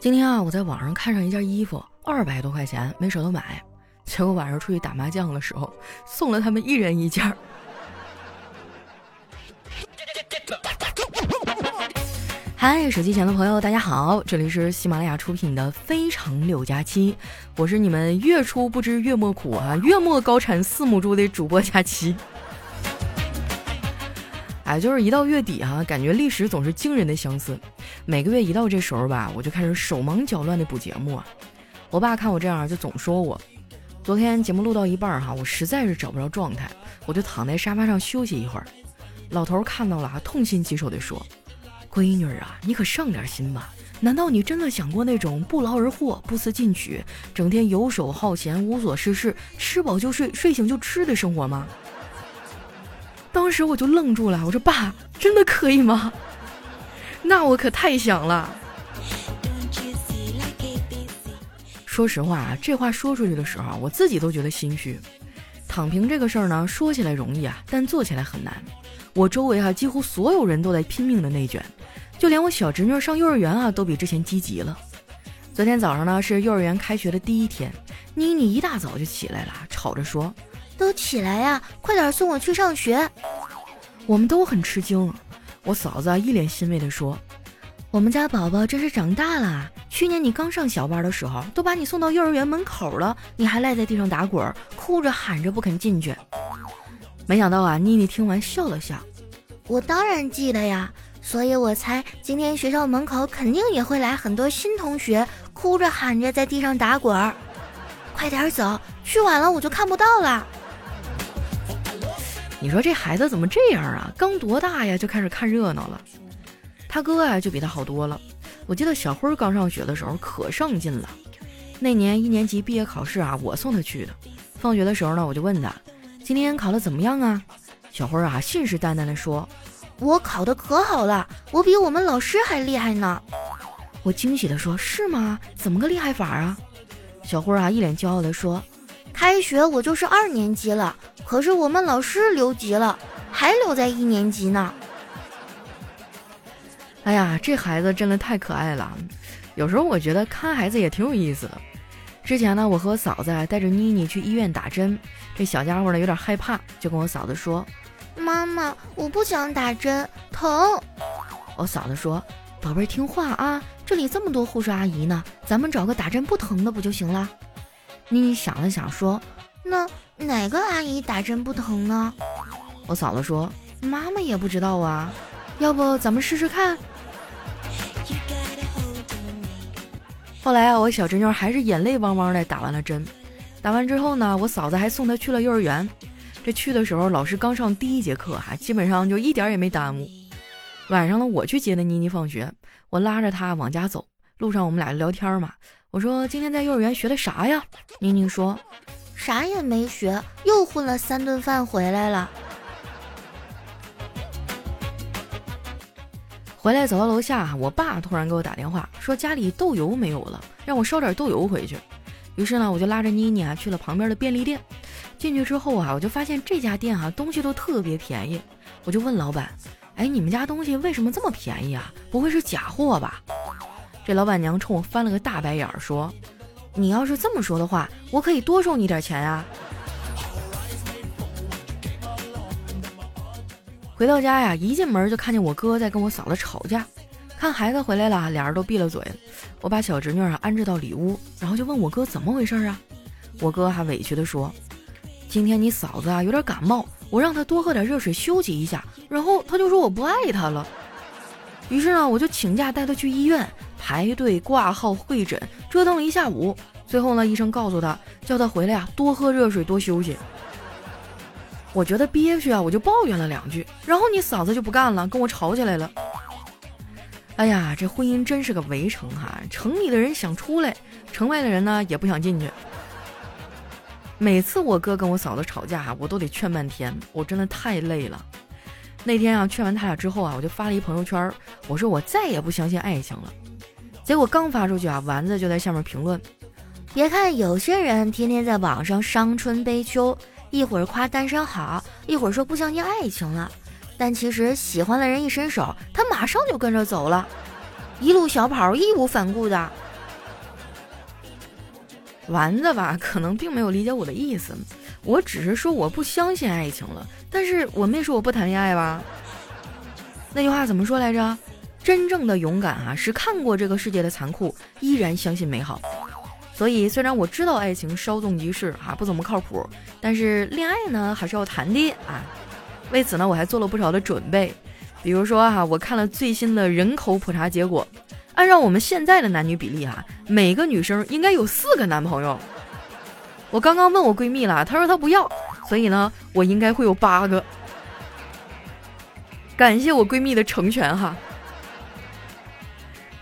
今天啊，我在网上看上一件衣服，二百多块钱，没舍得买。结果晚上出去打麻将的时候，送了他们一人一件。嗨，手机前的朋友，大家好，这里是喜马拉雅出品的《非常六加七》，我是你们月初不知月末苦啊，月末高产四母猪的主播佳期。哎，就是一到月底哈，感觉历史总是惊人的相似。每个月一到这时候吧，我就开始手忙脚乱的补节目。我爸看我这样，就总说我。昨天节目录到一半哈，我实在是找不着状态，我就躺在沙发上休息一会儿。老头看到了，痛心疾首地说：“闺女啊，你可上点心吧！难道你真的想过那种不劳而获、不思进取、整天游手好闲、无所事事、吃饱就睡、睡醒就吃的生活吗？”当时我就愣住了，我说：“爸，真的可以吗？那我可太想了。”说实话啊，这话说出去的时候，我自己都觉得心虚。躺平这个事儿呢，说起来容易啊，但做起来很难。我周围啊，几乎所有人都在拼命的内卷，就连我小侄女上幼儿园啊，都比之前积极了。昨天早上呢，是幼儿园开学的第一天，妮妮一大早就起来了，吵着说。都起来呀，快点送我去上学！我们都很吃惊。我嫂子一脸欣慰地说：“我们家宝宝真是长大了。去年你刚上小班的时候，都把你送到幼儿园门口了，你还赖在地上打滚，哭着喊着不肯进去。”没想到啊，妮妮听完笑了笑：“我当然记得呀，所以我猜今天学校门口肯定也会来很多新同学，哭着喊着在地上打滚。快点走，去晚了我就看不到了。”你说这孩子怎么这样啊？刚多大呀，就开始看热闹了。他哥啊，就比他好多了。我记得小辉刚上学的时候可上进了。那年一年级毕业考试啊，我送他去的。放学的时候呢，我就问他：“今天考的怎么样啊？”小辉啊，信誓旦旦地说：“我考的可好了，我比我们老师还厉害呢。”我惊喜地说：“是吗？怎么个厉害法啊？”小辉啊，一脸骄傲地说：“开学我就是二年级了。”可是我们老师留级了，还留在一年级呢。哎呀，这孩子真的太可爱了。有时候我觉得看孩子也挺有意思的。之前呢，我和我嫂子带着妮妮去医院打针，这小家伙呢有点害怕，就跟我嫂子说：“妈妈，我不想打针，疼。”我嫂子说：“宝贝儿，听话啊，这里这么多护士阿姨呢，咱们找个打针不疼的不就行了？”妮妮想了想说：“那。”哪个阿姨打针不疼呢？我嫂子说：“妈妈也不知道啊，要不咱们试试看。”后来啊，我小侄女还是眼泪汪汪的打完了针。打完之后呢，我嫂子还送她去了幼儿园。这去的时候，老师刚上第一节课，哈，基本上就一点也没耽误。晚上呢，我去接的妮妮放学，我拉着她往家走。路上我们俩聊天嘛，我说：“今天在幼儿园学的啥呀？”妮妮说。啥也没学，又混了三顿饭回来了。回来走到楼下，我爸突然给我打电话，说家里豆油没有了，让我烧点豆油回去。于是呢，我就拉着妮妮啊去了旁边的便利店。进去之后啊，我就发现这家店啊东西都特别便宜。我就问老板：“哎，你们家东西为什么这么便宜啊？不会是假货吧？”这老板娘冲我翻了个大白眼儿，说。你要是这么说的话，我可以多收你点钱啊。回到家呀，一进门就看见我哥在跟我嫂子吵架。看孩子回来了，俩人都闭了嘴。我把小侄女啊安置到里屋，然后就问我哥怎么回事啊。我哥还委屈的说：“今天你嫂子啊有点感冒，我让她多喝点热水休息一下，然后她就说我不爱她了。于是呢，我就请假带她去医院。”排队挂号会诊，折腾了一下午，最后呢，医生告诉他，叫他回来呀，多喝热水，多休息。我觉得憋屈啊，我就抱怨了两句，然后你嫂子就不干了，跟我吵起来了。哎呀，这婚姻真是个围城哈，城里的人想出来，城外的人呢也不想进去。每次我哥跟我嫂子吵架，我都得劝半天，我真的太累了。那天啊，劝完他俩之后啊，我就发了一朋友圈，我说我再也不相信爱情了。结果刚发出去啊，丸子就在下面评论：“别看有些人天天在网上伤春悲秋，一会儿夸单身好，一会儿说不相信爱情了，但其实喜欢的人一伸手，他马上就跟着走了，一路小跑，义无反顾的，丸子吧，可能并没有理解我的意思，我只是说我不相信爱情了，但是我没说我不谈恋爱吧。那句话怎么说来着？真正的勇敢啊，是看过这个世界的残酷，依然相信美好。所以，虽然我知道爱情稍纵即逝啊，不怎么靠谱，但是恋爱呢，还是要谈的啊。为此呢，我还做了不少的准备，比如说哈，我看了最新的人口普查结果，按照我们现在的男女比例哈，每个女生应该有四个男朋友。我刚刚问我闺蜜了，她说她不要，所以呢，我应该会有八个。感谢我闺蜜的成全哈。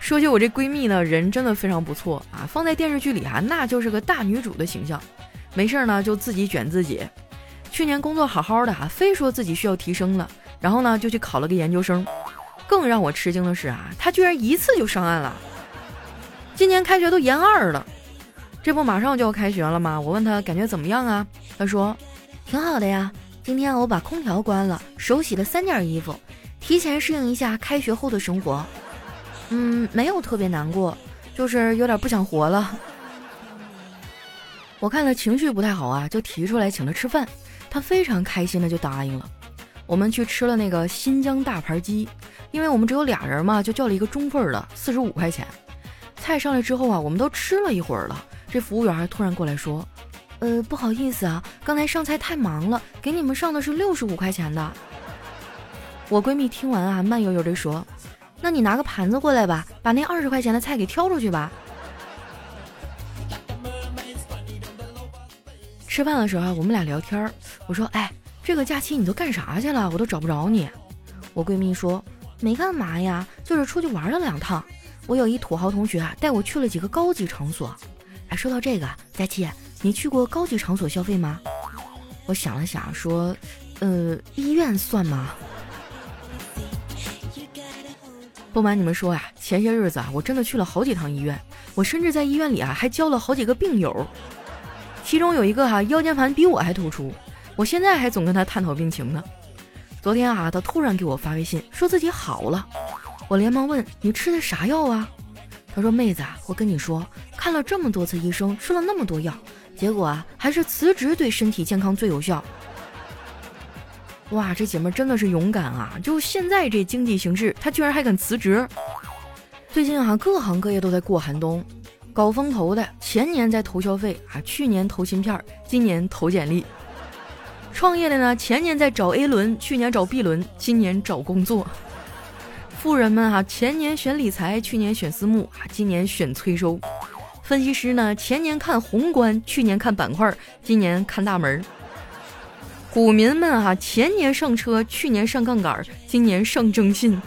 说起我这闺蜜呢，人真的非常不错啊，放在电视剧里啊，那就是个大女主的形象。没事呢就自己卷自己。去年工作好好的哈，非说自己需要提升了，然后呢就去考了个研究生。更让我吃惊的是啊，她居然一次就上岸了。今年开学都研二了，这不马上就要开学了吗？我问她感觉怎么样啊？她说挺好的呀。今天我把空调关了，手洗了三件衣服，提前适应一下开学后的生活。嗯，没有特别难过，就是有点不想活了。我看他情绪不太好啊，就提出来请他吃饭，他非常开心的就答应了。我们去吃了那个新疆大盘鸡，因为我们只有俩人嘛，就叫了一个中份的，四十五块钱。菜上来之后啊，我们都吃了一会儿了，这服务员还突然过来说：“呃，不好意思啊，刚才上菜太忙了，给你们上的是六十五块钱的。”我闺蜜听完啊，慢悠悠的说。那你拿个盘子过来吧，把那二十块钱的菜给挑出去吧。吃饭的时候，我们俩聊天我说：“哎，这个假期你都干啥去了？我都找不着你。”我闺蜜说：“没干嘛呀，就是出去玩了两趟。我有一土豪同学带我去了几个高级场所。哎，说到这个，佳期，你去过高级场所消费吗？”我想了想说：“呃，医院算吗？”不瞒你们说呀，前些日子啊，我真的去了好几趟医院，我甚至在医院里啊还交了好几个病友，其中有一个哈腰间盘比我还突出，我现在还总跟他探讨病情呢。昨天啊，他突然给我发微信，说自己好了，我连忙问你吃的啥药啊？他说妹子啊，我跟你说，看了这么多次医生，吃了那么多药，结果啊还是辞职对身体健康最有效。哇，这姐妹真的是勇敢啊！就现在这经济形势，她居然还敢辞职。最近啊，各行各业都在过寒冬，搞风投的前年在投消费啊，去年投芯片，今年投简历；创业的呢，前年在找 A 轮，去年找 B 轮，今年找工作；富人们哈，前年选理财，去年选私募啊，今年选催收；分析师呢，前年看宏观，去年看板块，今年看大门。股民们哈，前年上车，去年上杠杆，今年上征信。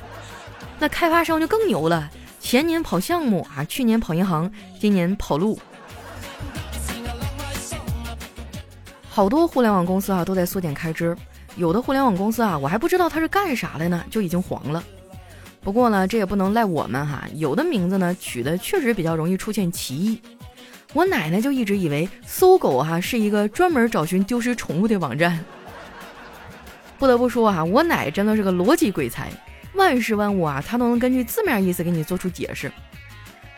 那开发商就更牛了，前年跑项目啊，去年跑银行，今年跑路。好多互联网公司啊都在缩减开支，有的互联网公司啊，我还不知道它是干啥的呢，就已经黄了。不过呢，这也不能赖我们哈，有的名字呢取的确实比较容易出现歧义。我奶奶就一直以为搜狗哈是一个专门找寻丢失宠物的网站。不得不说啊，我奶真的是个逻辑鬼才，万事万物啊，她都能根据字面意思给你做出解释。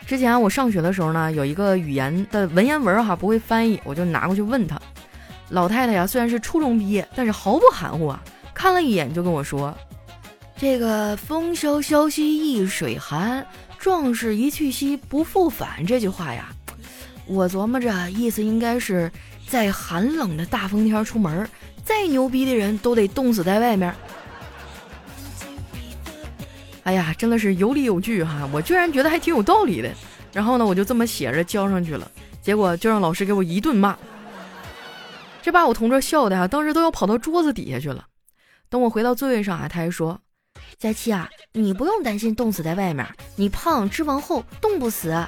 之前我上学的时候呢，有一个语言的文言文哈不会翻译，我就拿过去问她。老太太呀，虽然是初中毕业，但是毫不含糊啊，看了一眼就跟我说：“这个风萧萧兮易水寒，壮士一去兮不复返。”这句话呀。我琢磨着，意思应该是在寒冷的大风天出门，再牛逼的人都得冻死在外面。哎呀，真的是有理有据哈！我居然觉得还挺有道理的。然后呢，我就这么写着交上去了，结果就让老师给我一顿骂。这把我同桌笑的哈，当时都要跑到桌子底下去了。等我回到座位上啊，他还说：“佳期啊，你不用担心冻死在外面，你胖脂肪厚，冻不死。”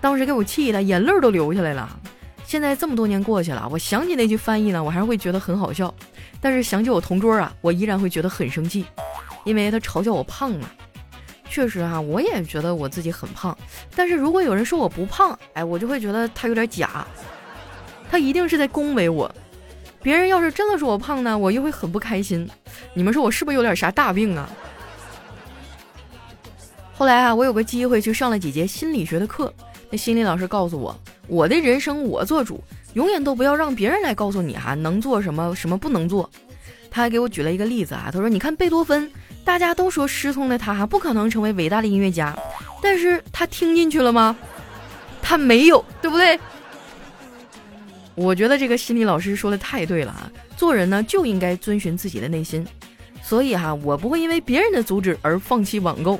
当时给我气的，眼泪都流下来了。现在这么多年过去了，我想起那句翻译呢，我还是会觉得很好笑。但是想起我同桌啊，我依然会觉得很生气，因为他嘲笑我胖嘛。确实啊，我也觉得我自己很胖。但是如果有人说我不胖，哎，我就会觉得他有点假，他一定是在恭维我。别人要是真的说我胖呢，我又会很不开心。你们说我是不是有点啥大病啊？后来啊，我有个机会去上了几节心理学的课。那心理老师告诉我，我的人生我做主，永远都不要让别人来告诉你哈能做什么什么不能做。他还给我举了一个例子啊，他说你看贝多芬，大家都说失聪的他哈不可能成为伟大的音乐家，但是他听进去了吗？他没有，对不对？我觉得这个心理老师说的太对了啊，做人呢就应该遵循自己的内心。所以哈，我不会因为别人的阻止而放弃网购，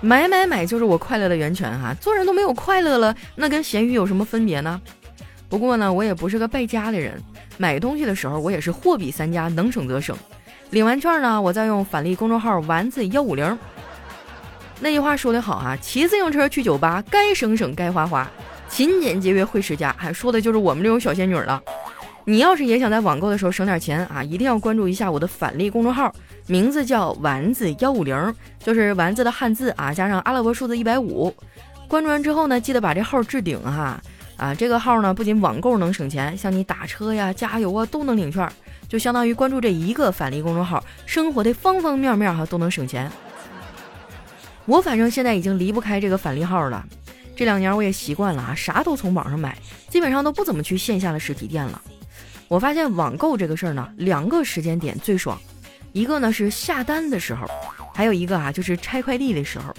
买买买就是我快乐的源泉哈。做人都没有快乐了，那跟咸鱼有什么分别呢？不过呢，我也不是个败家的人，买东西的时候我也是货比三家，能省则省。领完券呢，我再用返利公众号丸子幺五零。那句话说得好哈，骑自行车去酒吧，该省省该花花，勤俭节约会持家，还说的就是我们这种小仙女了。你要是也想在网购的时候省点钱啊，一定要关注一下我的返利公众号，名字叫丸子幺五零，就是丸子的汉字啊，加上阿拉伯数字一百五。关注完之后呢，记得把这号置顶哈啊，这个号呢不仅网购能省钱，像你打车呀、加油啊都能领券，就相当于关注这一个返利公众号，生活的方方面面哈都能省钱。我反正现在已经离不开这个返利号了，这两年我也习惯了啊，啥都从网上买，基本上都不怎么去线下的实体店了。我发现网购这个事儿呢，两个时间点最爽，一个呢是下单的时候，还有一个啊就是拆快递的时候。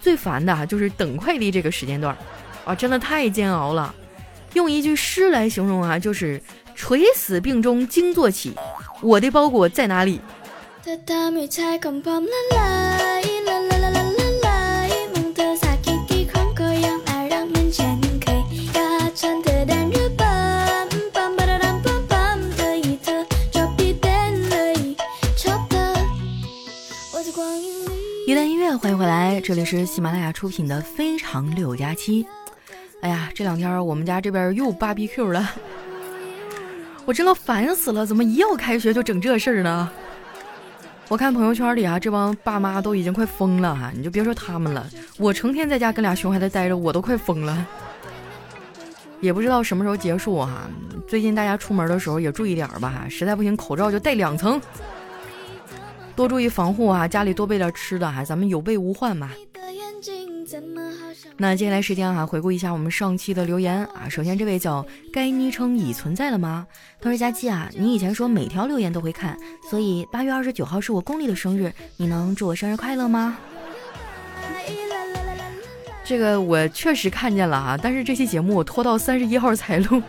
最烦的啊就是等快递这个时间段，啊真的太煎熬了。用一句诗来形容啊，就是垂死病中惊坐起，我的包裹在哪里？欢迎回来，这里是喜马拉雅出品的《非常六加七》。哎呀，这两天我们家这边又 BBQ 了，我真的烦死了！怎么一要开学就整这事儿呢？我看朋友圈里啊，这帮爸妈都已经快疯了哈！你就别说他们了，我成天在家跟俩熊孩子待着，我都快疯了。也不知道什么时候结束哈。最近大家出门的时候也注意点吧，实在不行口罩就戴两层。多注意防护啊！家里多备点吃的哈，咱们有备无患嘛。那接下来时间啊，回顾一下我们上期的留言啊。首先这位叫该昵称已存在了吗？他说佳期啊，你以前说每条留言都会看，所以八月二十九号是我公历的生日，你能祝我生日快乐吗？这个我确实看见了哈，但是这期节目我拖到三十一号才录，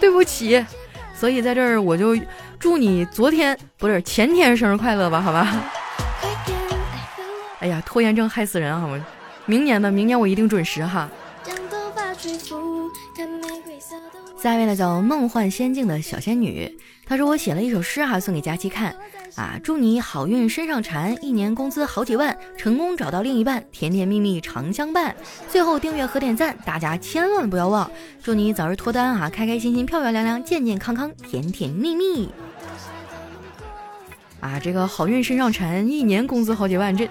对不起。所以在这儿我就祝你昨天不是前天生日快乐吧，好吧？哎呀，拖延症害死人啊！我明年吧明年我一定准时哈。下一位呢叫梦幻仙境的小仙女，她说我写了一首诗哈，送给佳期看。啊！祝你好运身上缠，一年工资好几万，成功找到另一半，甜甜蜜蜜常相伴。最后订阅和点赞，大家千万不要忘。祝你早日脱单啊！开开心心，漂漂亮亮，健健康康，甜甜蜜蜜。啊，这个好运身上缠，一年工资好几万，这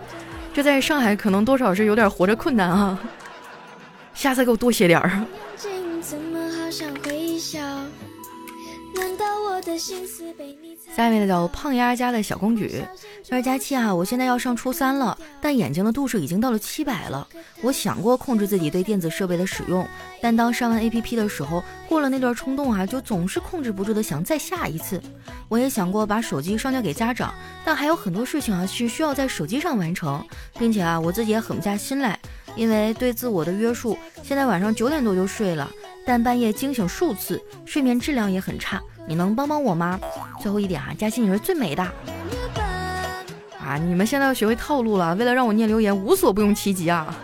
这在上海可能多少是有点活着困难啊。下次给我多写点儿。下面的叫胖丫家的小公举，他说：“佳期啊，我现在要上初三了，但眼睛的度数已经到了七百了。我想过控制自己对电子设备的使用，但当上完 APP 的时候，过了那段冲动啊，就总是控制不住的想再下一次。我也想过把手机上交给家长，但还有很多事情啊是需要在手机上完成，并且啊，我自己也狠不下心来，因为对自我的约束，现在晚上九点多就睡了，但半夜惊醒数次，睡眠质量也很差。”你能帮帮我吗？最后一点啊，佳欣你是最美的啊！你们现在要学会套路了，为了让我念留言，无所不用其极啊！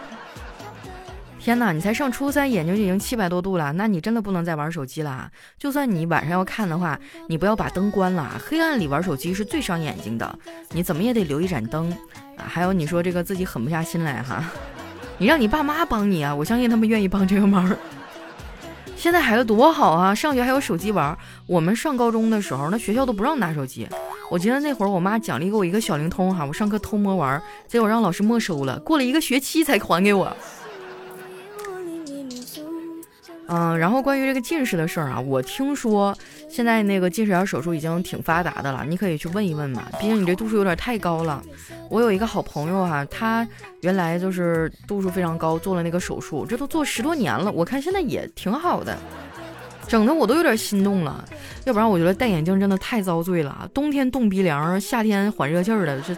天哪，你才上初三，眼睛就已经七百多度了，那你真的不能再玩手机了。就算你晚上要看的话，你不要把灯关了，黑暗里玩手机是最伤眼睛的。你怎么也得留一盏灯啊！还有你说这个自己狠不下心来哈，你让你爸妈帮你啊，我相信他们愿意帮这个忙。现在孩子多好啊，上学还有手机玩。我们上高中的时候，那学校都不让拿手机。我记得那会儿我妈奖励给我一个小灵通哈，我上课偷摸玩，结果让老师没收了，过了一个学期才还给我。嗯，然后关于这个近视的事儿啊，我听说现在那个近视眼手术已经挺发达的了，你可以去问一问嘛。毕竟你这度数有点太高了。我有一个好朋友哈，他原来就是度数非常高，做了那个手术，这都做十多年了，我看现在也挺好的，整的我都有点心动了。要不然我觉得戴眼镜真的太遭罪了，冬天冻鼻梁，夏天缓热气儿的，这，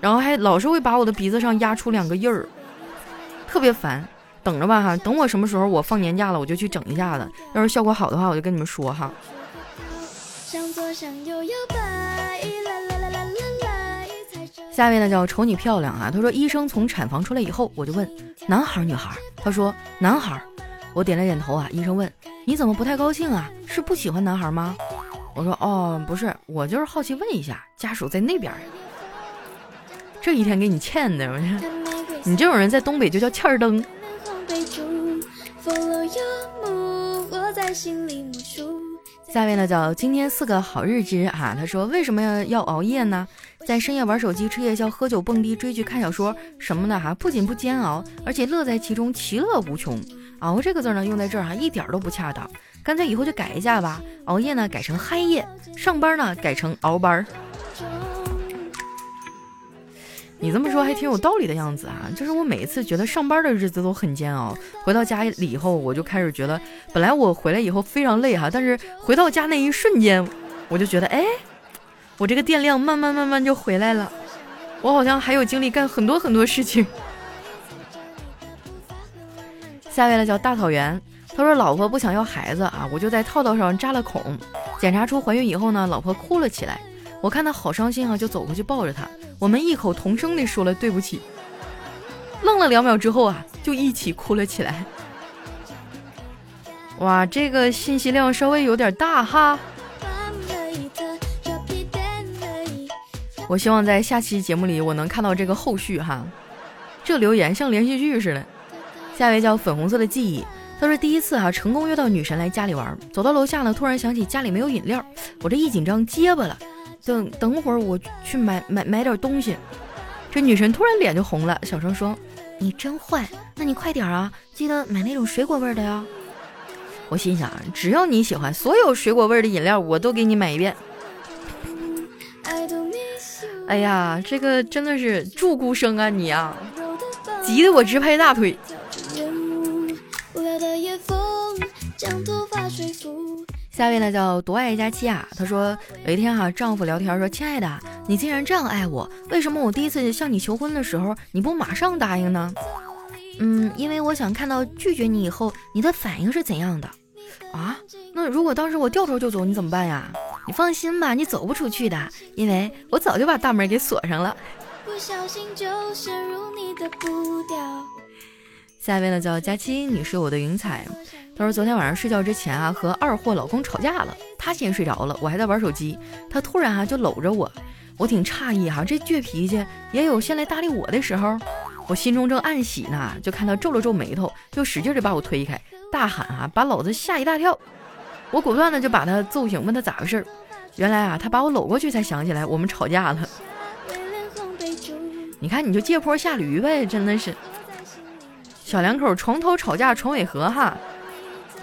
然后还老是会把我的鼻子上压出两个印儿，特别烦。等着吧哈，等我什么时候我放年假了，我就去整一下子。要是效果好的话，我就跟你们说哈。下面呢叫瞅你漂亮啊，他说医生从产房出来以后，我就问男孩女孩，他说男孩，我点了点头啊。医生问你怎么不太高兴啊？是不喜欢男孩吗？我说哦不是，我就是好奇问一下，家属在那边。这一天给你欠的，我说你这种人在东北就叫欠儿灯。下面呢叫今天四个好日子啊，他说为什么要熬夜呢？在深夜玩手机、吃夜宵、喝酒、蹦迪、追剧、看小说什么的哈，不仅不煎熬，而且乐在其中，其乐无穷。熬这个字呢用在这儿哈，一点都不恰当，干脆以后就改一下吧。熬夜呢改成嗨夜，上班呢改成熬班。你这么说还挺有道理的样子啊！就是我每一次觉得上班的日子都很煎熬，回到家里以后，我就开始觉得，本来我回来以后非常累哈，但是回到家那一瞬间，我就觉得，哎，我这个电量慢慢慢慢就回来了，我好像还有精力干很多很多事情。下位呢叫大草原，他说老婆不想要孩子啊，我就在套套上扎了孔，检查出怀孕以后呢，老婆哭了起来。我看他好伤心啊，就走过去抱着他，我们异口同声地说了对不起。愣了两秒之后啊，就一起哭了起来。哇，这个信息量稍微有点大哈。我希望在下期节目里我能看到这个后续哈。这留言像连续剧似的。下一位叫粉红色的记忆，他说第一次啊成功约到女神来家里玩，走到楼下呢，突然想起家里没有饮料，我这一紧张结巴了。等等会儿，我去买买买点东西。这女神突然脸就红了，小声说：“你真坏，那你快点啊，记得买那种水果味的呀。”我心想，只要你喜欢，所有水果味的饮料我都给你买一遍。哎呀，这个真的是祝孤生啊你啊，急得我直拍大腿。下一位呢叫多爱佳期啊，她说有一天哈，丈夫聊天说：“亲爱的，你竟然这样爱我，为什么我第一次向你求婚的时候你不马上答应呢？”嗯，因为我想看到拒绝你以后你的反应是怎样的啊？那如果当时我掉头就走，你怎么办呀？你放心吧，你走不出去的，因为我早就把大门给锁上了。不小心就陷入你的步调下一位呢叫佳期，你是我的云彩。他说：“昨天晚上睡觉之前啊，和二货老公吵架了。他先睡着了，我还在玩手机。他突然啊就搂着我，我挺诧异哈，这倔脾气也有先来搭理我的时候。我心中正暗喜呢，就看他皱了皱眉头，就使劲的把我推开，大喊啊，把老子吓一大跳。我果断的就把他揍醒，问他咋回事。原来啊，他把我搂过去才想起来我们吵架了。你看，你就借坡下驴呗，真的是小两口床头吵架床尾和哈。”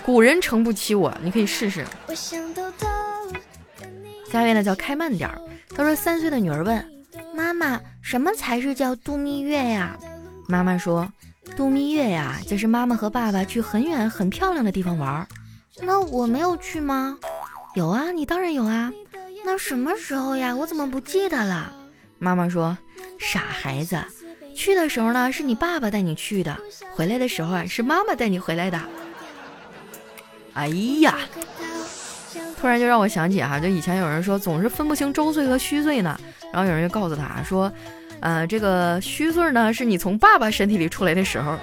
古人诚不欺我，你可以试试。下一位呢叫开慢点儿。他说三岁的女儿问妈妈：“什么才是叫度蜜月呀？”妈妈说：“度蜜月呀，就是妈妈和爸爸去很远很漂亮的地方玩。”那我没有去吗？有啊，你当然有啊。那什么时候呀？我怎么不记得了？妈妈说：“傻孩子，去的时候呢是你爸爸带你去的，回来的时候啊是妈妈带你回来的。”哎呀，突然就让我想起哈，就以前有人说总是分不清周岁和虚岁呢，然后有人就告诉他说，呃，这个虚岁呢是你从爸爸身体里出来的时候，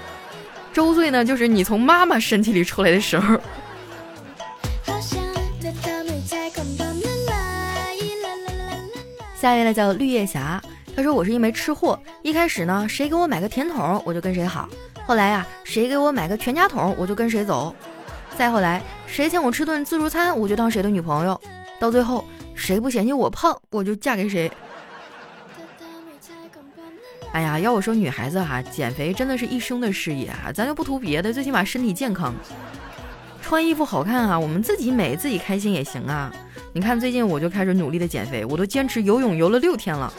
周岁呢就是你从妈妈身体里出来的时候。下一位呢叫绿叶霞，他说我是一枚吃货，一开始呢谁给我买个甜筒我就跟谁好，后来呀谁给我买个全家桶我就跟谁走。再后来，谁请我吃顿自助餐，我就当谁的女朋友。到最后，谁不嫌弃我胖，我就嫁给谁。哎呀，要我说女孩子哈，减肥真的是一生的事业啊，咱就不图别的，最起码身体健康。穿衣服好看啊，我们自己美自己开心也行啊。你看最近我就开始努力的减肥，我都坚持游泳游了六天了，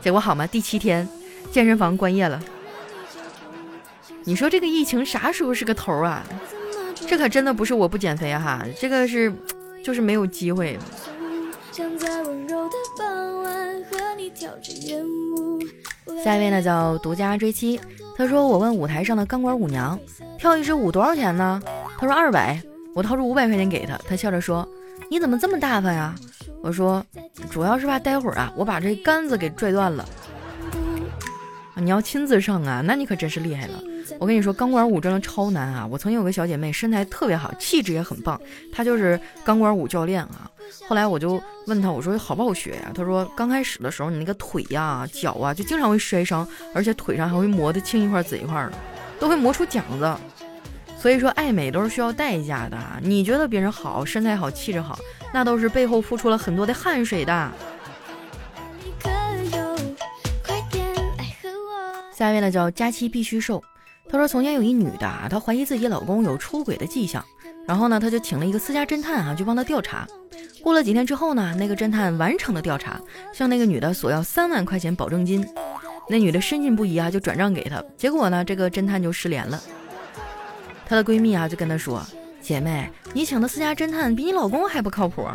结果好吗？第七天健身房关业了。你说这个疫情啥时候是个头啊？这可真的不是我不减肥哈，这个是就是没有机会。下一位呢叫独家追妻，他说我问舞台上的钢管舞娘，跳一支舞多少钱呢？他说二百，我掏出五百块钱给他，他笑着说你怎么这么大方呀？我说主要是怕待会儿啊我把这杆子给拽断了。你要亲自上啊，那你可真是厉害了。我跟你说，钢管舞真的超难啊！我曾经有个小姐妹，身材特别好，气质也很棒，她就是钢管舞教练啊。后来我就问她，我说好不好学呀？她说刚开始的时候，你那个腿呀、脚啊，就经常会摔伤，而且腿上还会磨得青一块紫一块的，都会磨出茧子。所以说，爱美都是需要代价的。你觉得别人好，身材好，气质好，那都是背后付出了很多的汗水的。下一位呢，叫佳期必须瘦。她说：“从前有一女的，她怀疑自己老公有出轨的迹象，然后呢，她就请了一个私家侦探啊，就帮她调查。过了几天之后呢，那个侦探完成了调查，向那个女的索要三万块钱保证金。那女的深信不疑啊，就转账给他。结果呢，这个侦探就失联了。她的闺蜜啊，就跟她说：‘姐妹，你请的私家侦探比你老公还不靠谱。’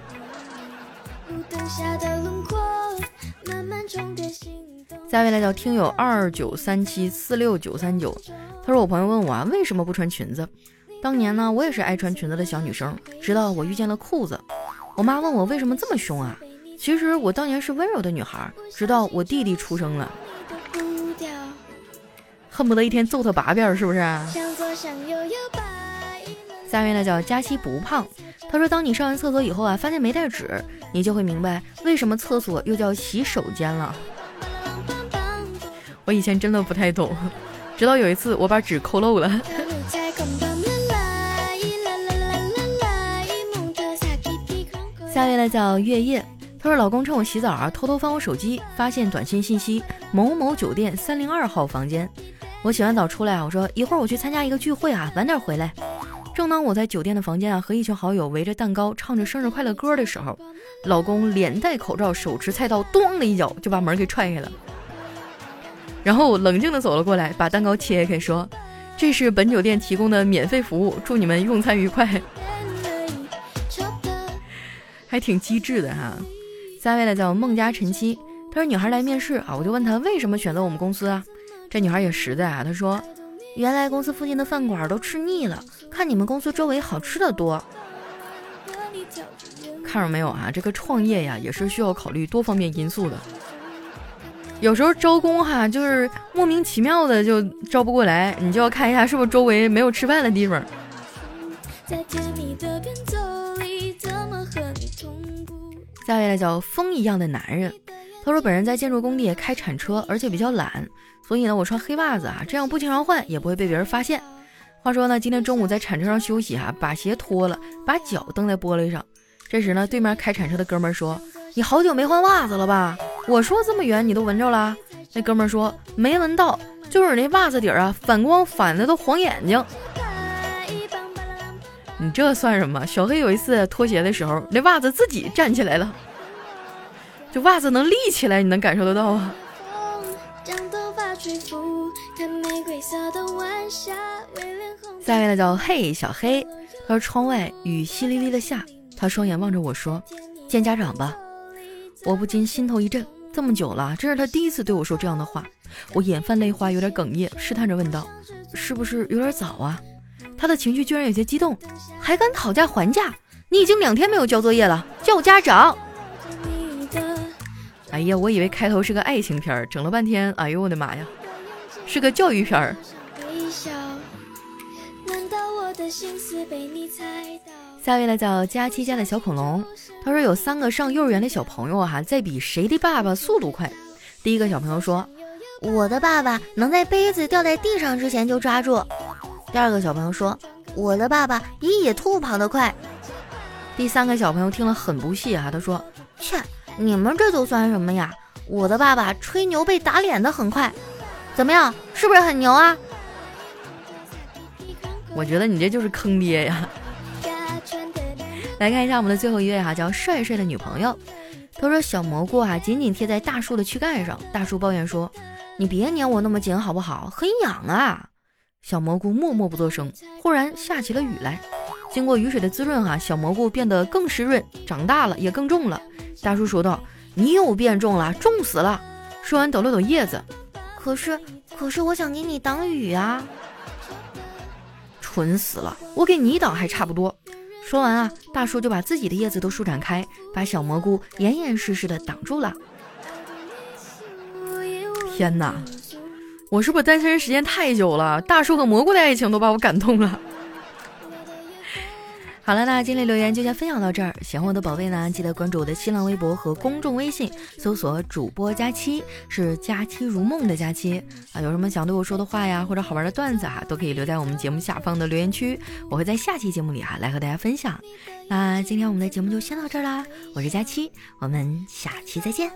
下一位来叫听友二九三七四六九三九。”他说：“我朋友问我啊，为什么不穿裙子？当年呢，我也是爱穿裙子的小女生，直到我遇见了裤子。我妈问我为什么这么凶啊？其实我当年是温柔的女孩，直到我弟弟出生了，恨不得一天揍他八遍，是不是？”下面呢叫佳期不胖。他说：“当你上完厕所以后啊，发现没带纸，你就会明白为什么厕所又叫洗手间了。”我以前真的不太懂。直到有一次，我把纸抠漏了。下一位呢叫月夜，他说：“老公趁我洗澡啊，偷偷翻我手机，发现短信信息某某酒店三零二号房间。我洗完澡出来啊，我说一会儿我去参加一个聚会啊，晚点回来。正当我在酒店的房间啊，和一群好友围着蛋糕唱着生日快乐歌的时候，老公脸戴口罩，手持菜刀，咣的一脚就把门给踹开了。”然后冷静的走了过来，把蛋糕切开，说：“这是本酒店提供的免费服务，祝你们用餐愉快。”还挺机智的哈。下一位呢叫孟佳晨曦，她说女孩来面试啊，我就问她为什么选择我们公司啊？这女孩也实在啊，她说：“原来公司附近的饭馆都吃腻了，看你们公司周围好吃的多。”看着没有啊？这个创业呀，也是需要考虑多方面因素的。有时候招工哈，就是莫名其妙的就招不过来，你就要看一下是不是周围没有吃饭的地方。下一位呢叫风一样的男人，他说本人在建筑工地开铲车，而且比较懒，所以呢我穿黑袜子啊，这样不经常换也不会被别人发现。话说呢，今天中午在铲车上休息哈，把鞋脱了，把脚蹬在玻璃上。这时呢，对面开铲车的哥们说。你好久没换袜子了吧？我说这么远你都闻着了。那哥们说没闻到，就是那袜子底儿啊，反光反的都晃眼睛。你这算什么？小黑有一次脱鞋的时候，那袜子自己站起来了，这袜子能立起来，你能感受得到啊？下面呢叫嘿小黑，他说窗外雨淅沥沥的下，他双眼望着我说见家长吧。我不禁心头一震，这么久了，这是他第一次对我说这样的话，我眼泛泪花，有点哽咽，试探着问道：“是不是有点早啊？”他的情绪居然有些激动，还敢讨价还价？你已经两天没有交作业了，叫家长！哎呀，我以为开头是个爱情片，整了半天，哎呦我的妈呀，是个教育片儿。下一位呢叫佳期家的小恐龙，他说有三个上幼儿园的小朋友哈，在比谁的爸爸速度快。第一个小朋友说，我的爸爸能在杯子掉在地上之前就抓住。第二个小朋友说，我的爸爸比野兔跑得快。第三个小朋友听了很不屑哈，他说，切，你们这都算什么呀？我的爸爸吹牛被打脸的很快，怎么样？是不是很牛啊？我觉得你这就是坑爹呀！来看一下我们的最后一位哈，叫帅帅的女朋友。他说小蘑菇啊，紧紧贴在大树的躯干上。大树抱怨说：“你别粘我那么紧好不好？很痒啊！”小蘑菇默默不作声。忽然下起了雨来，经过雨水的滋润哈，小蘑菇变得更湿润，长大了也更重了。大叔说道：“你又变重了，重死了。”说完抖了抖叶子。可是，可是我想给你挡雨啊！蠢死了，我给你挡还差不多。说完啊，大树就把自己的叶子都舒展开，把小蘑菇严严实实的挡住了。天哪，我是不是单身时间太久了？大树和蘑菇的爱情都把我感动了。好了，那今天留言就先分享到这儿。喜欢我的宝贝呢，记得关注我的新浪微博和公众微信，搜索“主播佳期”，是“佳期如梦”的佳期啊。有什么想对我说的话呀，或者好玩的段子哈，都可以留在我们节目下方的留言区，我会在下期节目里哈来和大家分享。那今天我们的节目就先到这儿啦，我是佳期，我们下期再见。